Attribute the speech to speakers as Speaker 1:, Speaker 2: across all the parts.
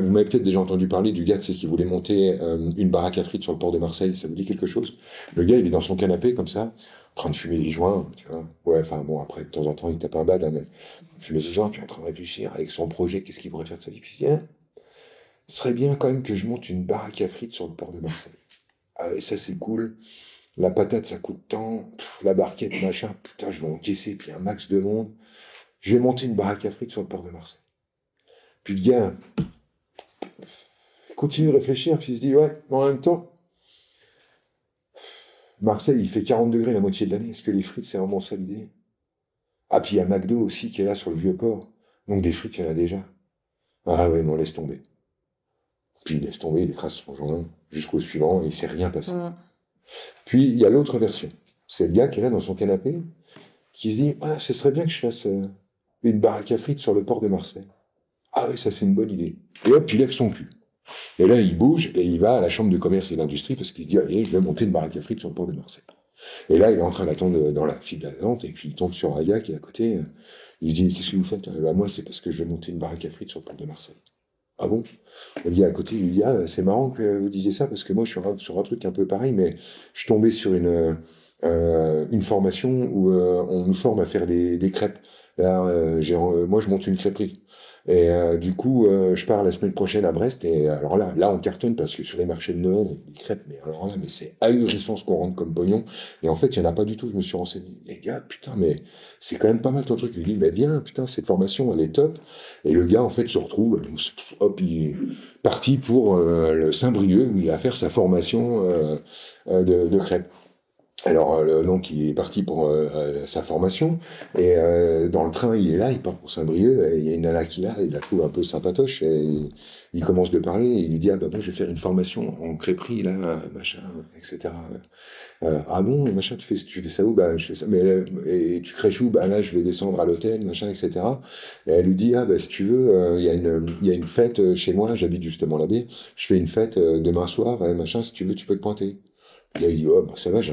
Speaker 1: Vous m'avez peut-être déjà entendu parler du gars, c'est qui voulait monter euh, une baraque à frites sur le port de Marseille. Ça vous dit quelque chose? Le gars, il est dans son canapé comme ça, en train de fumer des joints, tu vois. Ouais, enfin bon, après de temps en temps, il tape un bad, hein, fumer des joints, puis en train de réfléchir avec son projet, qu'est-ce qu'il pourrait faire de sa vie. Dit, hein, ce serait bien quand même que je monte une baraque à frites sur le port de Marseille. Ah ouais, ça c'est cool. La patate, ça coûte tant. la barquette, machin. Putain, je vais encaisser, puis un max de monde. Je vais monter une baraque à frites sur le port de Marseille. Puis le gars, continue de réfléchir, puis il se dit, ouais, en même temps, Marseille, il fait 40 degrés la moitié de l'année. Est-ce que les frites, c'est vraiment ça l'idée? Ah, puis il y a McDo aussi qui est là sur le vieux port. Donc des frites, il y en a déjà. Ah ouais, non, laisse tomber. Puis il laisse tomber, il écrase son joint jusqu'au suivant, et il s'est rien passé. Puis il y a l'autre version. C'est le gars qui est là dans son canapé, qui se dit, ah, ce serait bien que je fasse euh, une baraque à frites sur le port de Marseille. Ah oui, ça c'est une bonne idée. Et hop, il lève son cul. Et là, il bouge et il va à la chambre de commerce et d'industrie parce qu'il dit, allez, je vais monter une baraque à frites sur le port de Marseille. Et là, il est en train d'attendre dans la file d'attente et puis il tombe sur un gars qui est à côté. Il dit, qu'est-ce que vous faites bah, Moi, c'est parce que je vais monter une baraque à frites sur le port de Marseille. Ah bon? Le gars à côté lui dit, ah, c'est marrant que vous disiez ça parce que moi, je suis sur un truc un peu pareil, mais je suis tombé sur une, euh, formation où euh, on nous forme à faire des, crêpes. Là, euh, moi, je monte une crêperie. Et euh, du coup, euh, je pars la semaine prochaine à Brest. Et alors là, là, on cartonne parce que sur les marchés de Noël, les crêpes, mais alors là, mais c'est ahurissant ce qu'on rentre comme pognon. Et en fait, il n'y en a pas du tout. Je me suis renseigné. Les gars, putain, mais c'est quand même pas mal ton truc. Il dit, mais viens, putain, cette formation, elle est top. Et le gars, en fait, se retrouve, hop, il est parti pour euh, le Saint-Brieuc où il va faire sa formation de, de crêpes. Alors euh, donc il est parti pour euh, euh, sa formation et dans le train il est là, il part pour Saint-Brieuc il y a une nana qui là, il la trouve un peu sympatoche et il, commence de parler et il lui dit ah bah moi je vais faire une formation en crêperie là machin etc. ah bon machin tu fais tu fais ça où? Bah je fais ça mais et tu crèches où? Bah là je vais descendre à l'hôtel machin etc. Et elle lui dit ah bah si tu veux il y a une il y a une fête chez moi j'habite justement là-bas je fais une fête demain soir machin si tu veux tu peux te pointer. Il a dit, oh, bah, ça va, j'ai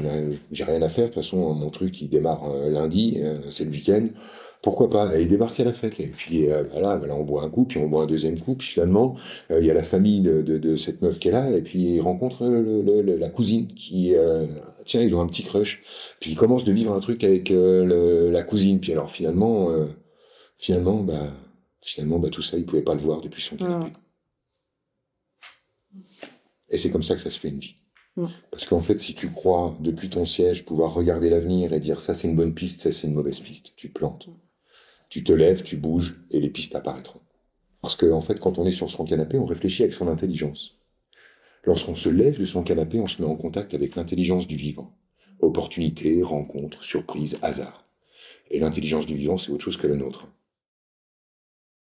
Speaker 1: rien à faire. De toute façon, mon truc, il démarre euh, lundi, euh, c'est le week-end. Pourquoi pas? Et il débarque à la fête. Et puis euh, voilà, voilà, on boit un coup, puis on boit un deuxième coup. Puis finalement, il y a la famille de, de, de, cette meuf qui est là. Et puis il rencontre le, la cousine qui, tiens, ils ont un petit crush. Puis il commence de vivre un truc avec la cousine. Puis alors finalement, finalement, bah, finalement, bah, tout ça, il pouvait pas le voir depuis son canapé. Et c'est comme ça que ça se fait une vie. Parce qu'en fait, si tu crois, depuis ton siège, pouvoir regarder l'avenir et dire ça c'est une bonne piste, ça c'est une mauvaise piste, tu te plantes. Tu te lèves, tu bouges et les pistes apparaîtront. Parce qu'en en fait, quand on est sur son canapé, on réfléchit avec son intelligence. Lorsqu'on se lève de son canapé, on se met en contact avec l'intelligence du vivant. Opportunité, rencontre, surprise, hasard. Et l'intelligence du vivant, c'est autre chose que la nôtre.